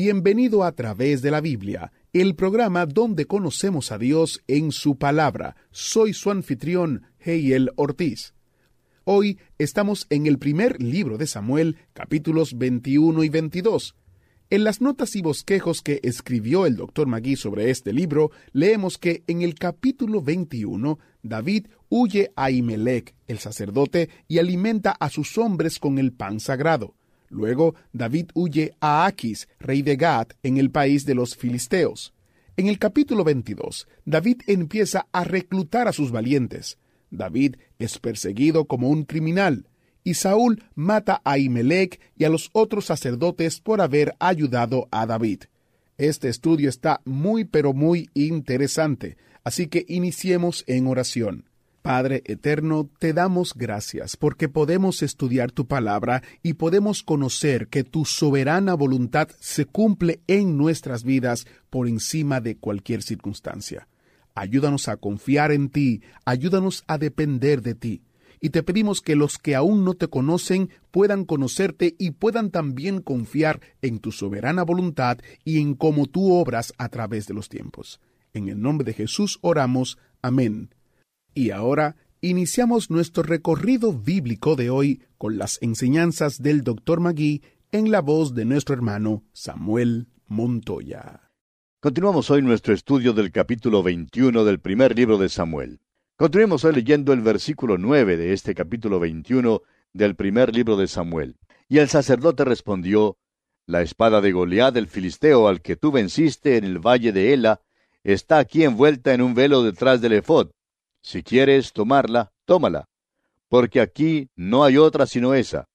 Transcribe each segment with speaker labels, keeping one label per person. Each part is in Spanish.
Speaker 1: Bienvenido a través de la Biblia, el programa donde conocemos a Dios en su palabra. Soy su anfitrión, Heiel Ortiz. Hoy estamos en el primer libro de Samuel, capítulos 21 y 22. En las notas y bosquejos que escribió el doctor Magui sobre este libro, leemos que en el capítulo 21, David huye a Imelec, el sacerdote, y alimenta a sus hombres con el pan sagrado. Luego, David huye a Aquis, rey de Gad, en el país de los filisteos. En el capítulo 22, David empieza a reclutar a sus valientes. David es perseguido como un criminal, y Saúl mata a Imelec y a los otros sacerdotes por haber ayudado a David. Este estudio está muy pero muy interesante, así que iniciemos en oración. Padre Eterno, te damos gracias porque podemos estudiar tu palabra y podemos conocer que tu soberana voluntad se cumple en nuestras vidas por encima de cualquier circunstancia. Ayúdanos a confiar en ti, ayúdanos a depender de ti y te pedimos que los que aún no te conocen puedan conocerte y puedan también confiar en tu soberana voluntad y en cómo tú obras a través de los tiempos. En el nombre de Jesús oramos. Amén. Y ahora iniciamos nuestro recorrido bíblico de hoy con las enseñanzas del Dr. Magui en la voz de nuestro hermano Samuel Montoya.
Speaker 2: Continuamos hoy nuestro estudio del capítulo 21 del primer libro de Samuel. Continuemos hoy leyendo el versículo 9 de este capítulo 21 del primer libro de Samuel. Y el sacerdote respondió, La espada de Goliat el filisteo al que tú venciste en el valle de Ela está aquí envuelta en un velo detrás del efod. Si quieres tomarla, tómala, porque aquí no hay otra sino esa.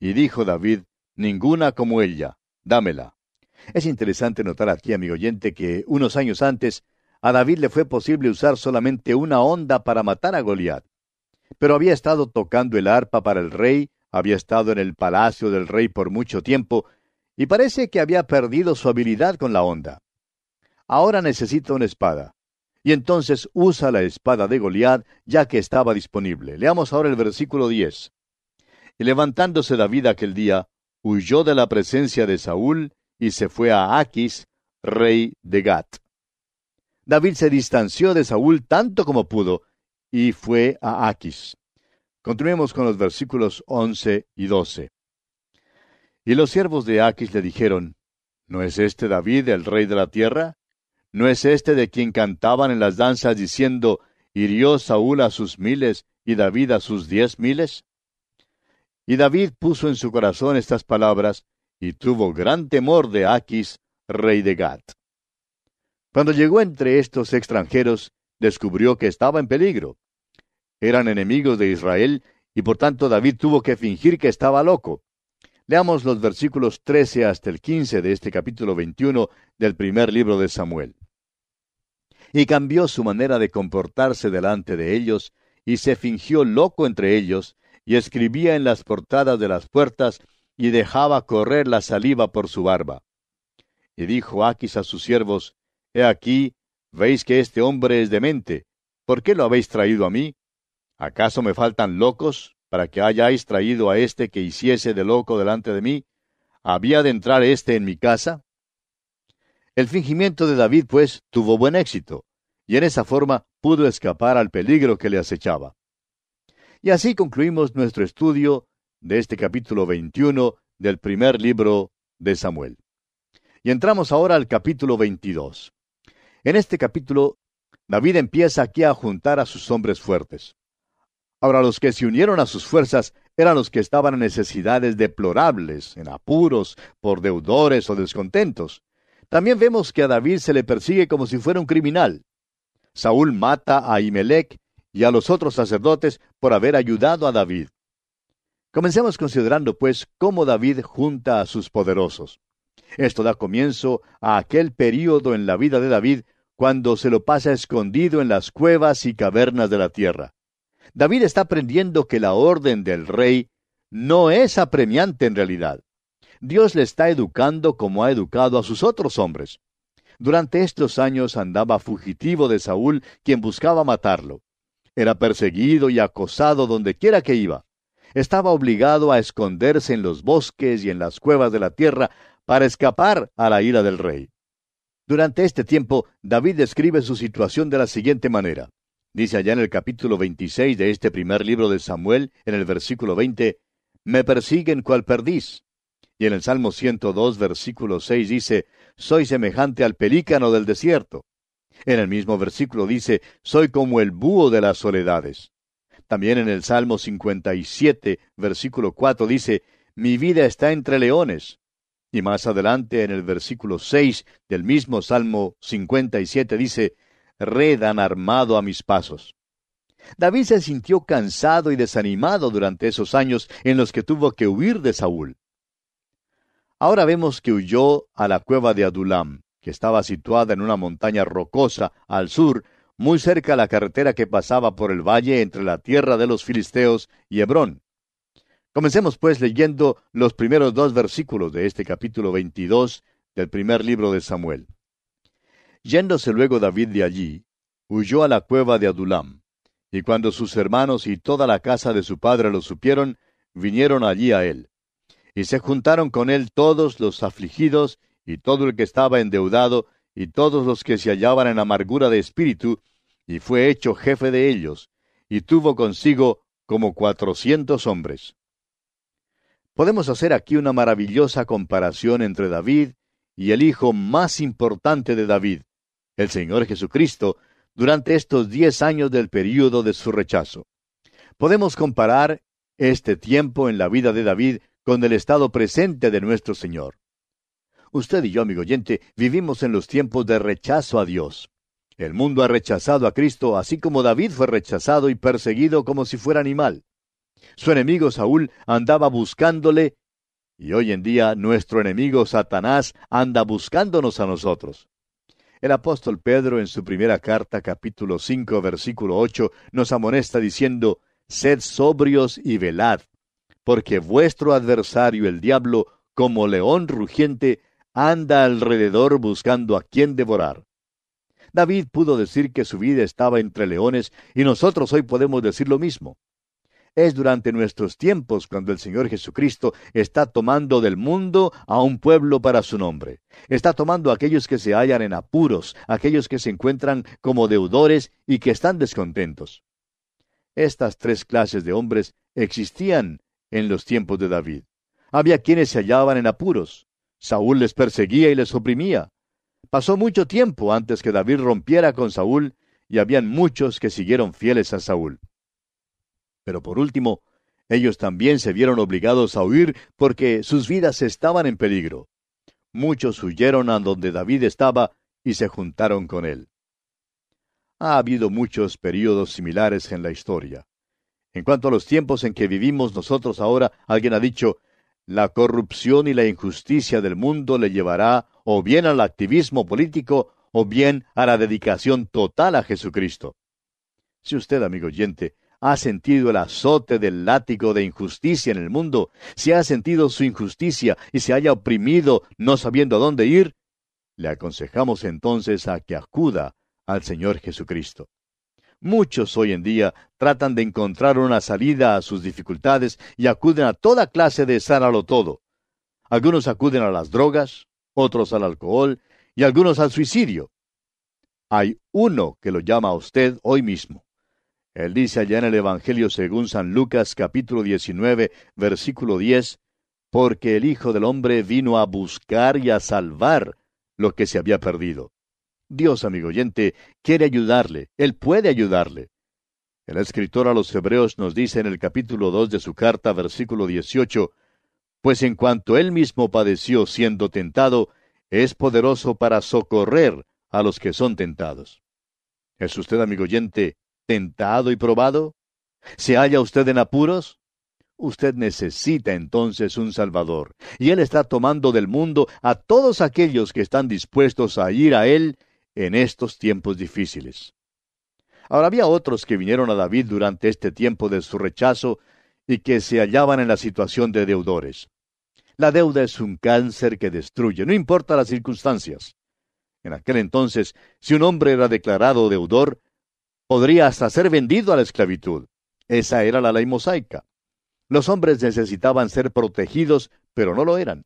Speaker 2: Y dijo David, Ninguna como ella, dámela. Es interesante notar aquí, amigo oyente, que unos años antes a David le fue posible usar solamente una onda para matar a Goliat. Pero había estado tocando el arpa para el rey, había estado en el palacio del rey por mucho tiempo, y parece que había perdido su habilidad con la onda. Ahora necesita una espada. Y entonces usa la espada de Goliat, ya que estaba disponible. Leamos ahora el versículo 10. Y levantándose David aquel día, huyó de la presencia de Saúl y se fue a Aquis, rey de Gat. David se distanció de Saúl tanto como pudo y fue a Aquis. Continuemos con los versículos 11 y 12. Y los siervos de Aquis le dijeron, ¿No es este David el rey de la tierra? ¿No es este de quien cantaban en las danzas diciendo, hirió Saúl a sus miles y David a sus diez miles? Y David puso en su corazón estas palabras, y tuvo gran temor de Aquis, rey de Gat. Cuando llegó entre estos extranjeros, descubrió que estaba en peligro. Eran enemigos de Israel y por tanto David tuvo que fingir que estaba loco. Leamos los versículos 13 hasta el 15 de este capítulo 21 del primer libro de Samuel. Y cambió su manera de comportarse delante de ellos, y se fingió loco entre ellos, y escribía en las portadas de las puertas, y dejaba correr la saliva por su barba. Y dijo Aquis a sus siervos, He aquí, veis que este hombre es demente. ¿Por qué lo habéis traído a mí? ¿Acaso me faltan locos para que hayáis traído a este que hiciese de loco delante de mí? ¿Había de entrar éste en mi casa? El fingimiento de David, pues, tuvo buen éxito, y en esa forma pudo escapar al peligro que le acechaba. Y así concluimos nuestro estudio de este capítulo 21 del primer libro de Samuel. Y entramos ahora al capítulo 22. En este capítulo, David empieza aquí a juntar a sus hombres fuertes. Ahora los que se unieron a sus fuerzas eran los que estaban en necesidades deplorables, en apuros, por deudores o descontentos. También vemos que a David se le persigue como si fuera un criminal. Saúl mata a Imelec y a los otros sacerdotes por haber ayudado a David. Comencemos considerando, pues, cómo David junta a sus poderosos. Esto da comienzo a aquel período en la vida de David cuando se lo pasa escondido en las cuevas y cavernas de la tierra. David está aprendiendo que la orden del rey no es apremiante en realidad. Dios le está educando como ha educado a sus otros hombres. Durante estos años andaba fugitivo de Saúl, quien buscaba matarlo. Era perseguido y acosado donde quiera que iba. Estaba obligado a esconderse en los bosques y en las cuevas de la tierra para escapar a la ira del rey. Durante este tiempo, David describe su situación de la siguiente manera. Dice allá en el capítulo 26 de este primer libro de Samuel, en el versículo 20, Me persiguen cual perdiz. Y en el Salmo 102, versículo 6 dice, Soy semejante al pelícano del desierto. En el mismo versículo dice, Soy como el búho de las soledades. También en el Salmo 57, versículo 4 dice, Mi vida está entre leones. Y más adelante en el versículo 6 del mismo Salmo 57 dice, Red han armado a mis pasos. David se sintió cansado y desanimado durante esos años en los que tuvo que huir de Saúl. Ahora vemos que huyó a la cueva de Adulam, que estaba situada en una montaña rocosa al sur, muy cerca de la carretera que pasaba por el valle entre la tierra de los filisteos y Hebrón. Comencemos pues leyendo los primeros dos versículos de este capítulo 22 del primer libro de Samuel. Yéndose luego David de allí, huyó a la cueva de Adulam, y cuando sus hermanos y toda la casa de su padre lo supieron, vinieron allí a él. Y se juntaron con él todos los afligidos, y todo el que estaba endeudado, y todos los que se hallaban en amargura de espíritu, y fue hecho jefe de ellos, y tuvo consigo como cuatrocientos hombres. Podemos hacer aquí una maravillosa comparación entre David y el hijo más importante de David, el Señor Jesucristo, durante estos diez años del período de su rechazo. Podemos comparar este tiempo en la vida de David con el estado presente de nuestro Señor. Usted y yo, amigo oyente, vivimos en los tiempos de rechazo a Dios. El mundo ha rechazado a Cristo, así como David fue rechazado y perseguido como si fuera animal. Su enemigo Saúl andaba buscándole, y hoy en día nuestro enemigo Satanás anda buscándonos a nosotros. El apóstol Pedro en su primera carta capítulo 5 versículo 8 nos amonesta diciendo, Sed sobrios y velad, porque vuestro adversario el diablo, como león rugiente, anda alrededor buscando a quien devorar. David pudo decir que su vida estaba entre leones y nosotros hoy podemos decir lo mismo. Es durante nuestros tiempos cuando el Señor Jesucristo está tomando del mundo a un pueblo para su nombre. Está tomando a aquellos que se hallan en apuros, aquellos que se encuentran como deudores y que están descontentos. Estas tres clases de hombres existían en los tiempos de David. Había quienes se hallaban en apuros. Saúl les perseguía y les oprimía. Pasó mucho tiempo antes que David rompiera con Saúl y habían muchos que siguieron fieles a Saúl. Pero por último, ellos también se vieron obligados a huir porque sus vidas estaban en peligro. Muchos huyeron a donde David estaba y se juntaron con él. Ha habido muchos períodos similares en la historia. En cuanto a los tiempos en que vivimos nosotros ahora, alguien ha dicho, la corrupción y la injusticia del mundo le llevará o bien al activismo político o bien a la dedicación total a Jesucristo. Si usted, amigo oyente, ha sentido el azote del látigo de injusticia en el mundo, si ha sentido su injusticia y se haya oprimido no sabiendo a dónde ir, le aconsejamos entonces a que acuda al Señor Jesucristo. Muchos hoy en día tratan de encontrar una salida a sus dificultades y acuden a toda clase de sánalo todo. Algunos acuden a las drogas, otros al alcohol y algunos al suicidio. Hay uno que lo llama a usted hoy mismo. Él dice allá en el Evangelio según San Lucas capítulo 19 versículo 10, porque el Hijo del Hombre vino a buscar y a salvar lo que se había perdido. Dios, amigo oyente, quiere ayudarle, Él puede ayudarle. El escritor a los Hebreos nos dice en el capítulo 2 de su carta, versículo 18, Pues en cuanto Él mismo padeció siendo tentado, es poderoso para socorrer a los que son tentados. ¿Es usted, amigo oyente, tentado y probado? ¿Se halla usted en apuros? Usted necesita entonces un Salvador, y Él está tomando del mundo a todos aquellos que están dispuestos a ir a Él en estos tiempos difíciles. Ahora había otros que vinieron a David durante este tiempo de su rechazo y que se hallaban en la situación de deudores. La deuda es un cáncer que destruye, no importa las circunstancias. En aquel entonces, si un hombre era declarado deudor, podría hasta ser vendido a la esclavitud. Esa era la ley mosaica. Los hombres necesitaban ser protegidos, pero no lo eran.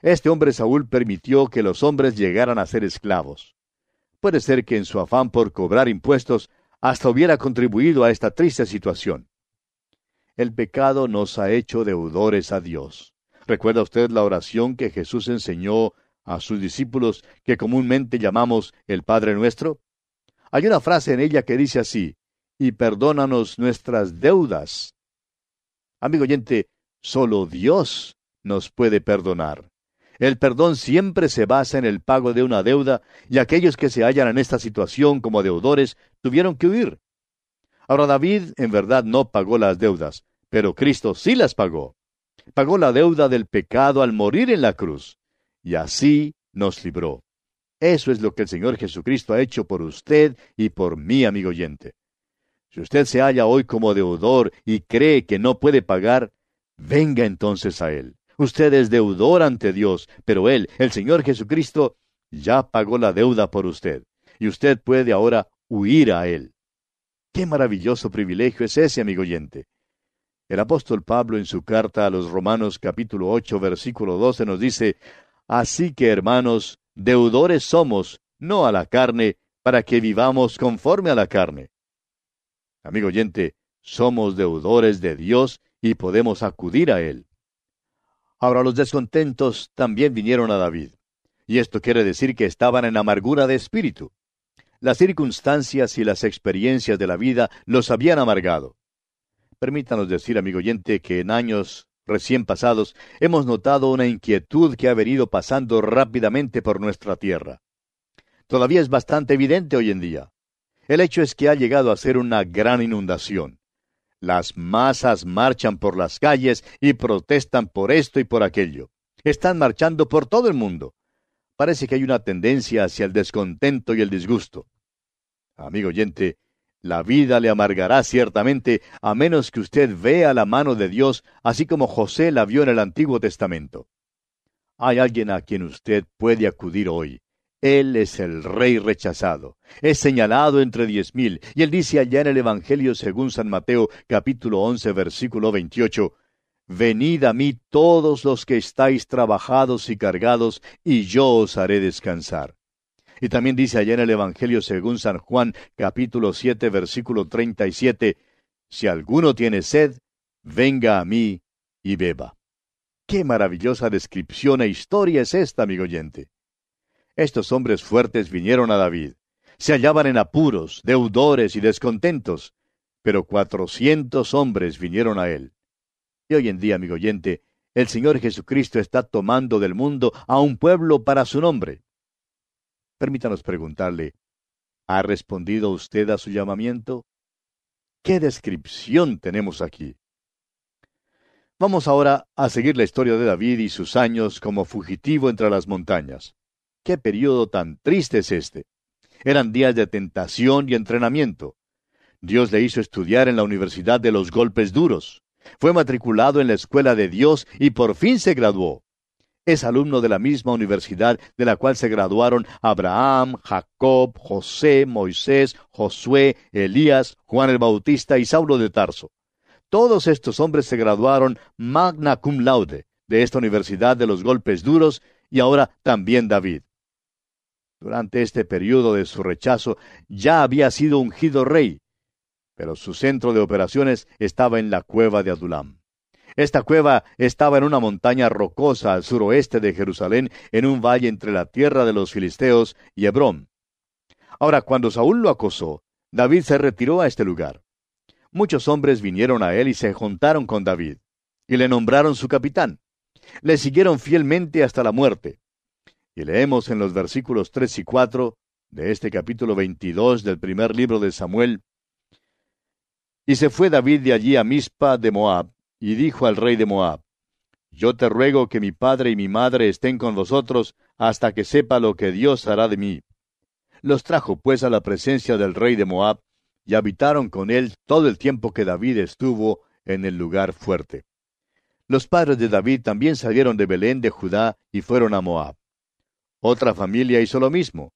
Speaker 2: Este hombre Saúl permitió que los hombres llegaran a ser esclavos. Puede ser que en su afán por cobrar impuestos hasta hubiera contribuido a esta triste situación. El pecado nos ha hecho deudores a Dios. ¿Recuerda usted la oración que Jesús enseñó a sus discípulos que comúnmente llamamos el Padre nuestro? Hay una frase en ella que dice así, y perdónanos nuestras deudas, Amigo oyente, solo Dios nos puede perdonar. El perdón siempre se basa en el pago de una deuda y aquellos que se hallan en esta situación como deudores tuvieron que huir. Ahora David en verdad no pagó las deudas, pero Cristo sí las pagó. Pagó la deuda del pecado al morir en la cruz, y así nos libró. Eso es lo que el Señor Jesucristo ha hecho por usted y por mí, amigo oyente. Si usted se halla hoy como deudor y cree que no puede pagar, venga entonces a Él. Usted es deudor ante Dios, pero Él, el Señor Jesucristo, ya pagó la deuda por usted, y usted puede ahora huir a Él. Qué maravilloso privilegio es ese, amigo oyente. El apóstol Pablo en su carta a los Romanos capítulo 8 versículo 12 nos dice, Así que hermanos, deudores somos, no a la carne, para que vivamos conforme a la carne. Amigo oyente, somos deudores de Dios y podemos acudir a Él. Ahora los descontentos también vinieron a David, y esto quiere decir que estaban en amargura de espíritu. Las circunstancias y las experiencias de la vida los habían amargado. Permítanos decir, amigo oyente, que en años recién pasados hemos notado una inquietud que ha venido pasando rápidamente por nuestra tierra. Todavía es bastante evidente hoy en día. El hecho es que ha llegado a ser una gran inundación. Las masas marchan por las calles y protestan por esto y por aquello. Están marchando por todo el mundo. Parece que hay una tendencia hacia el descontento y el disgusto. Amigo oyente, la vida le amargará ciertamente a menos que usted vea la mano de Dios así como José la vio en el Antiguo Testamento. Hay alguien a quien usted puede acudir hoy, él es el rey rechazado. Es señalado entre diez mil. Y él dice allá en el Evangelio según San Mateo capítulo once versículo veintiocho, Venid a mí todos los que estáis trabajados y cargados, y yo os haré descansar. Y también dice allá en el Evangelio según San Juan capítulo siete versículo treinta y siete, Si alguno tiene sed, venga a mí y beba. Qué maravillosa descripción e historia es esta, amigo oyente. Estos hombres fuertes vinieron a David. Se hallaban en apuros, deudores y descontentos, pero cuatrocientos hombres vinieron a él. Y hoy en día, amigo oyente, el Señor Jesucristo está tomando del mundo a un pueblo para su nombre. Permítanos preguntarle, ¿ha respondido usted a su llamamiento? ¿Qué descripción tenemos aquí? Vamos ahora a seguir la historia de David y sus años como fugitivo entre las montañas. Qué periodo tan triste es este. Eran días de tentación y entrenamiento. Dios le hizo estudiar en la Universidad de los Golpes Duros. Fue matriculado en la Escuela de Dios y por fin se graduó. Es alumno de la misma universidad de la cual se graduaron Abraham, Jacob, José, Moisés, Josué, Elías, Juan el Bautista y Saulo de Tarso. Todos estos hombres se graduaron magna cum laude de esta Universidad de los Golpes Duros y ahora también David. Durante este periodo de su rechazo ya había sido ungido rey, pero su centro de operaciones estaba en la cueva de Adulam. Esta cueva estaba en una montaña rocosa al suroeste de Jerusalén, en un valle entre la tierra de los filisteos y Hebrón. Ahora, cuando Saúl lo acosó, David se retiró a este lugar. Muchos hombres vinieron a él y se juntaron con David, y le nombraron su capitán. Le siguieron fielmente hasta la muerte. Y leemos en los versículos 3 y 4 de este capítulo 22 del primer libro de Samuel. Y se fue David de allí a Mispa de Moab, y dijo al rey de Moab, Yo te ruego que mi padre y mi madre estén con vosotros hasta que sepa lo que Dios hará de mí. Los trajo pues a la presencia del rey de Moab, y habitaron con él todo el tiempo que David estuvo en el lugar fuerte. Los padres de David también salieron de Belén de Judá y fueron a Moab. Otra familia hizo lo mismo.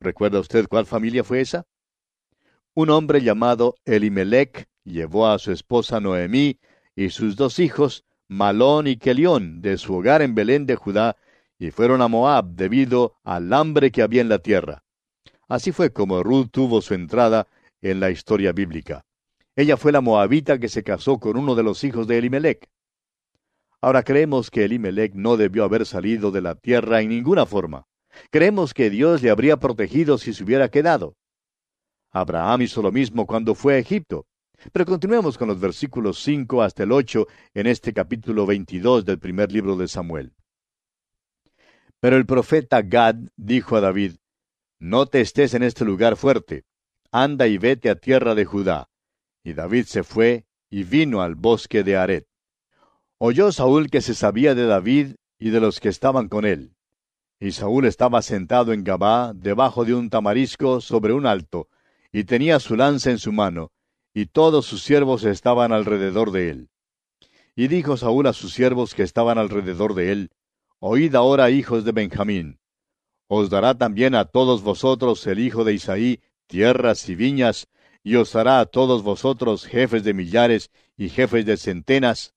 Speaker 2: ¿Recuerda usted cuál familia fue esa? Un hombre llamado Elimelech llevó a su esposa Noemí y sus dos hijos, Malón y Kelión, de su hogar en Belén de Judá, y fueron a Moab debido al hambre que había en la tierra. Así fue como Ruth tuvo su entrada en la historia bíblica. Ella fue la moabita que se casó con uno de los hijos de Elimelech. Ahora creemos que Elimelech no debió haber salido de la tierra en ninguna forma. Creemos que Dios le habría protegido si se hubiera quedado. Abraham hizo lo mismo cuando fue a Egipto. Pero continuemos con los versículos 5 hasta el 8 en este capítulo 22 del primer libro de Samuel. Pero el profeta Gad dijo a David, No te estés en este lugar fuerte, anda y vete a tierra de Judá. Y David se fue y vino al bosque de Aret. Oyó Saúl que se sabía de David y de los que estaban con él. Y Saúl estaba sentado en Gabá, debajo de un tamarisco sobre un alto, y tenía su lanza en su mano, y todos sus siervos estaban alrededor de él. Y dijo Saúl a sus siervos que estaban alrededor de él, Oíd ahora, hijos de Benjamín. Os dará también a todos vosotros el hijo de Isaí tierras y viñas, y os hará a todos vosotros jefes de millares y jefes de centenas,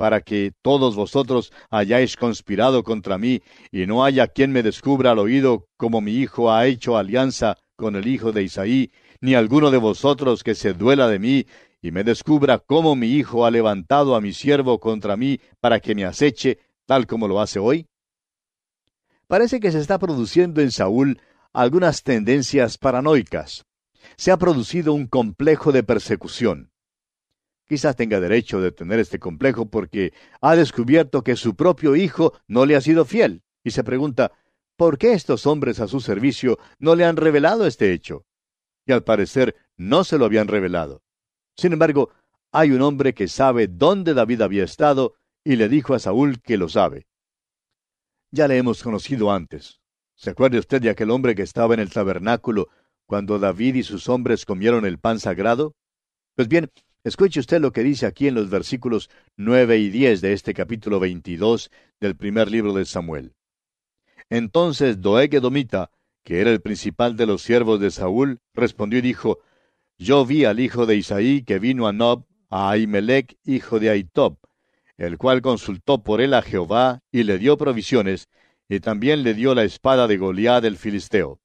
Speaker 2: para que todos vosotros hayáis conspirado contra mí, y no haya quien me descubra al oído como mi hijo ha hecho alianza con el hijo de Isaí, ni alguno de vosotros que se duela de mí, y me descubra cómo mi hijo ha levantado a mi siervo contra mí para que me aceche, tal como lo hace hoy? Parece que se está produciendo en Saúl algunas tendencias paranoicas. Se ha producido un complejo de persecución. Quizás tenga derecho de tener este complejo porque ha descubierto que su propio hijo no le ha sido fiel, y se pregunta, ¿por qué estos hombres a su servicio no le han revelado este hecho? Y al parecer no se lo habían revelado. Sin embargo, hay un hombre que sabe dónde David había estado y le dijo a Saúl que lo sabe. Ya le hemos conocido antes. ¿Se acuerda usted de aquel hombre que estaba en el tabernáculo cuando David y sus hombres comieron el pan sagrado? Pues bien, Escuche usted lo que dice aquí en los versículos nueve y diez de este capítulo veintidós del primer libro de Samuel. Entonces Doeg Edomita, que era el principal de los siervos de Saúl, respondió y dijo, Yo vi al hijo de Isaí que vino a Nob, a Ahimelech, hijo de Aitob, el cual consultó por él a Jehová y le dio provisiones, y también le dio la espada de Goliat el filisteo.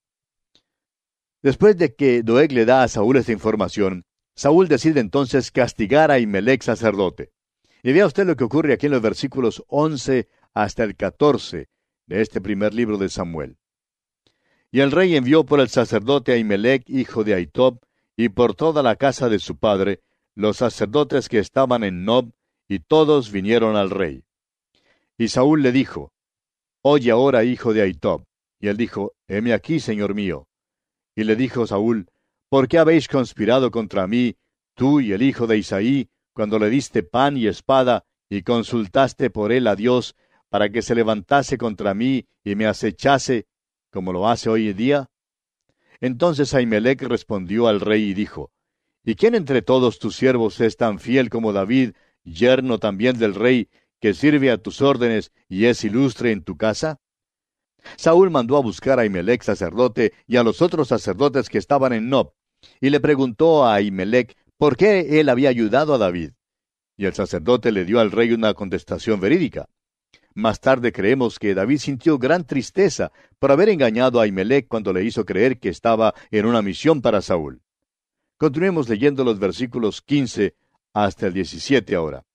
Speaker 2: Después de que Doeg le da a Saúl esta información, Saúl decide entonces castigar a Imelec sacerdote. Y vea usted lo que ocurre aquí en los versículos 11 hasta el 14 de este primer libro de Samuel. Y el rey envió por el sacerdote a Imelec, hijo de Aitob, y por toda la casa de su padre, los sacerdotes que estaban en Nob, y todos vinieron al rey. Y Saúl le dijo, Oye ahora, hijo de Aitob. Y él dijo, Heme aquí, señor mío. Y le dijo Saúl, ¿Por qué habéis conspirado contra mí, tú y el hijo de Isaí, cuando le diste pan y espada, y consultaste por él a Dios, para que se levantase contra mí y me acechase, como lo hace hoy en día? Entonces Ahimelech respondió al rey y dijo, ¿Y quién entre todos tus siervos es tan fiel como David, yerno también del rey, que sirve a tus órdenes y es ilustre en tu casa? Saúl mandó a buscar a Ahimelech sacerdote y a los otros sacerdotes que estaban en Nob, y le preguntó a Ahimelech por qué él había ayudado a David. Y el sacerdote le dio al rey una contestación verídica. Más tarde creemos que David sintió gran tristeza por haber engañado a Ahimelech cuando le hizo creer que estaba en una misión para Saúl. Continuemos leyendo los versículos 15 hasta el 17 ahora.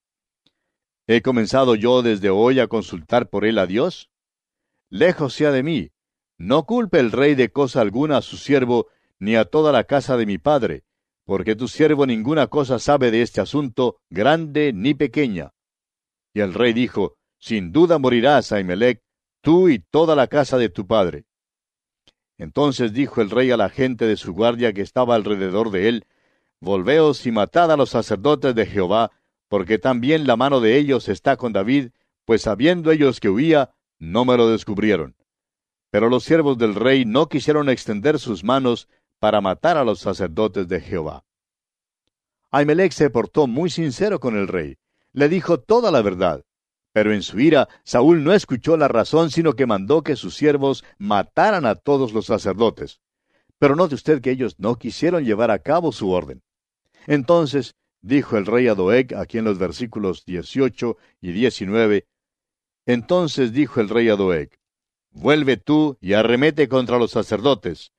Speaker 2: ¿He comenzado yo desde hoy a consultar por él a Dios? Lejos sea de mí. No culpe el rey de cosa alguna a su siervo, ni a toda la casa de mi padre, porque tu siervo ninguna cosa sabe de este asunto, grande ni pequeña. Y el rey dijo, Sin duda morirás, Ahimelech, tú y toda la casa de tu padre. Entonces dijo el rey a la gente de su guardia que estaba alrededor de él, Volveos y matad a los sacerdotes de Jehová, porque también la mano de ellos está con David, pues sabiendo ellos que huía, no me lo descubrieron. Pero los siervos del rey no quisieron extender sus manos para matar a los sacerdotes de Jehová. Ahimelech se portó muy sincero con el rey. Le dijo toda la verdad. Pero en su ira, Saúl no escuchó la razón, sino que mandó que sus siervos mataran a todos los sacerdotes. Pero note usted que ellos no quisieron llevar a cabo su orden. Entonces dijo el rey a Doeg, aquí en los versículos 18 y 19, entonces dijo el rey a Doeg, Vuelve tú y arremete contra los sacerdotes.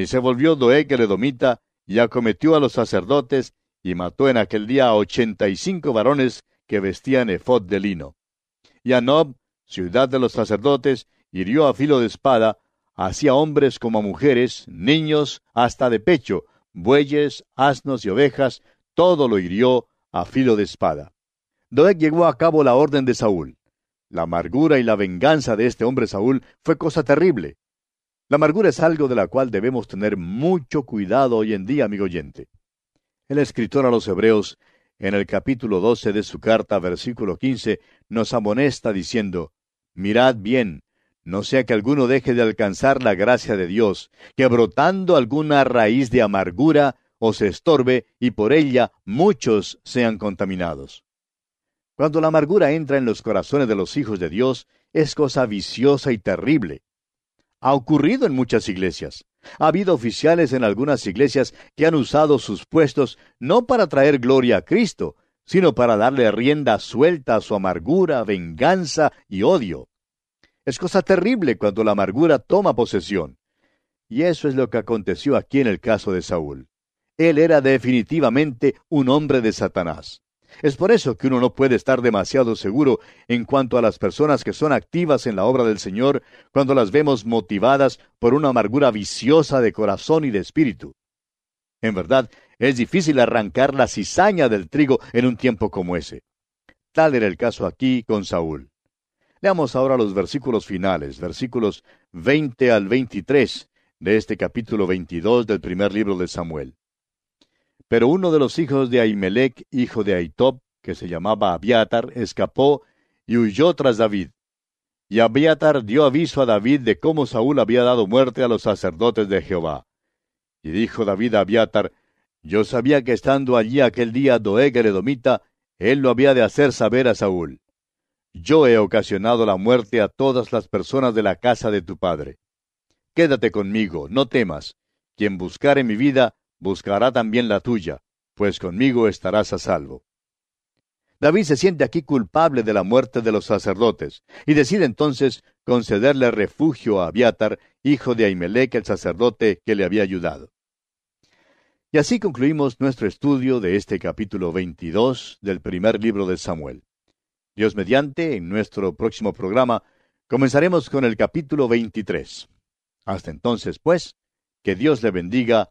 Speaker 2: Y se volvió Doeg el edomita, y acometió a los sacerdotes, y mató en aquel día a ochenta y cinco varones que vestían efod de lino. Y a Nob, ciudad de los sacerdotes, hirió a filo de espada, así a hombres como a mujeres, niños, hasta de pecho, bueyes, asnos y ovejas, todo lo hirió a filo de espada. Doeg llegó a cabo la orden de Saúl. La amargura y la venganza de este hombre Saúl fue cosa terrible. La amargura es algo de la cual debemos tener mucho cuidado hoy en día, amigo oyente. El escritor a los Hebreos, en el capítulo 12 de su carta, versículo 15, nos amonesta diciendo, Mirad bien, no sea que alguno deje de alcanzar la gracia de Dios, que brotando alguna raíz de amargura os estorbe y por ella muchos sean contaminados. Cuando la amargura entra en los corazones de los hijos de Dios, es cosa viciosa y terrible. Ha ocurrido en muchas iglesias. Ha habido oficiales en algunas iglesias que han usado sus puestos no para traer gloria a Cristo, sino para darle rienda suelta a su amargura, venganza y odio. Es cosa terrible cuando la amargura toma posesión. Y eso es lo que aconteció aquí en el caso de Saúl. Él era definitivamente un hombre de Satanás. Es por eso que uno no puede estar demasiado seguro en cuanto a las personas que son activas en la obra del Señor cuando las vemos motivadas por una amargura viciosa de corazón y de espíritu. En verdad, es difícil arrancar la cizaña del trigo en un tiempo como ese. Tal era el caso aquí con Saúl. Leamos ahora los versículos finales, versículos 20 al 23 de este capítulo 22 del primer libro de Samuel. Pero uno de los hijos de Ahimelech, hijo de Aitob, que se llamaba Abiatar, escapó y huyó tras David. Y Abiatar dio aviso a David de cómo Saúl había dado muerte a los sacerdotes de Jehová. Y dijo David a Abiatar, Yo sabía que estando allí aquel día Doeg el Edomita, él lo había de hacer saber a Saúl. Yo he ocasionado la muerte a todas las personas de la casa de tu padre. Quédate conmigo, no temas. Quien buscare mi vida, buscará también la tuya, pues conmigo estarás a salvo. David se siente aquí culpable de la muerte de los sacerdotes, y decide entonces concederle refugio a Abiatar, hijo de Ahimelech el sacerdote que le había ayudado. Y así concluimos nuestro estudio de este capítulo 22 del primer libro de Samuel. Dios mediante, en nuestro próximo programa, comenzaremos con el capítulo 23. Hasta entonces, pues, que Dios le bendiga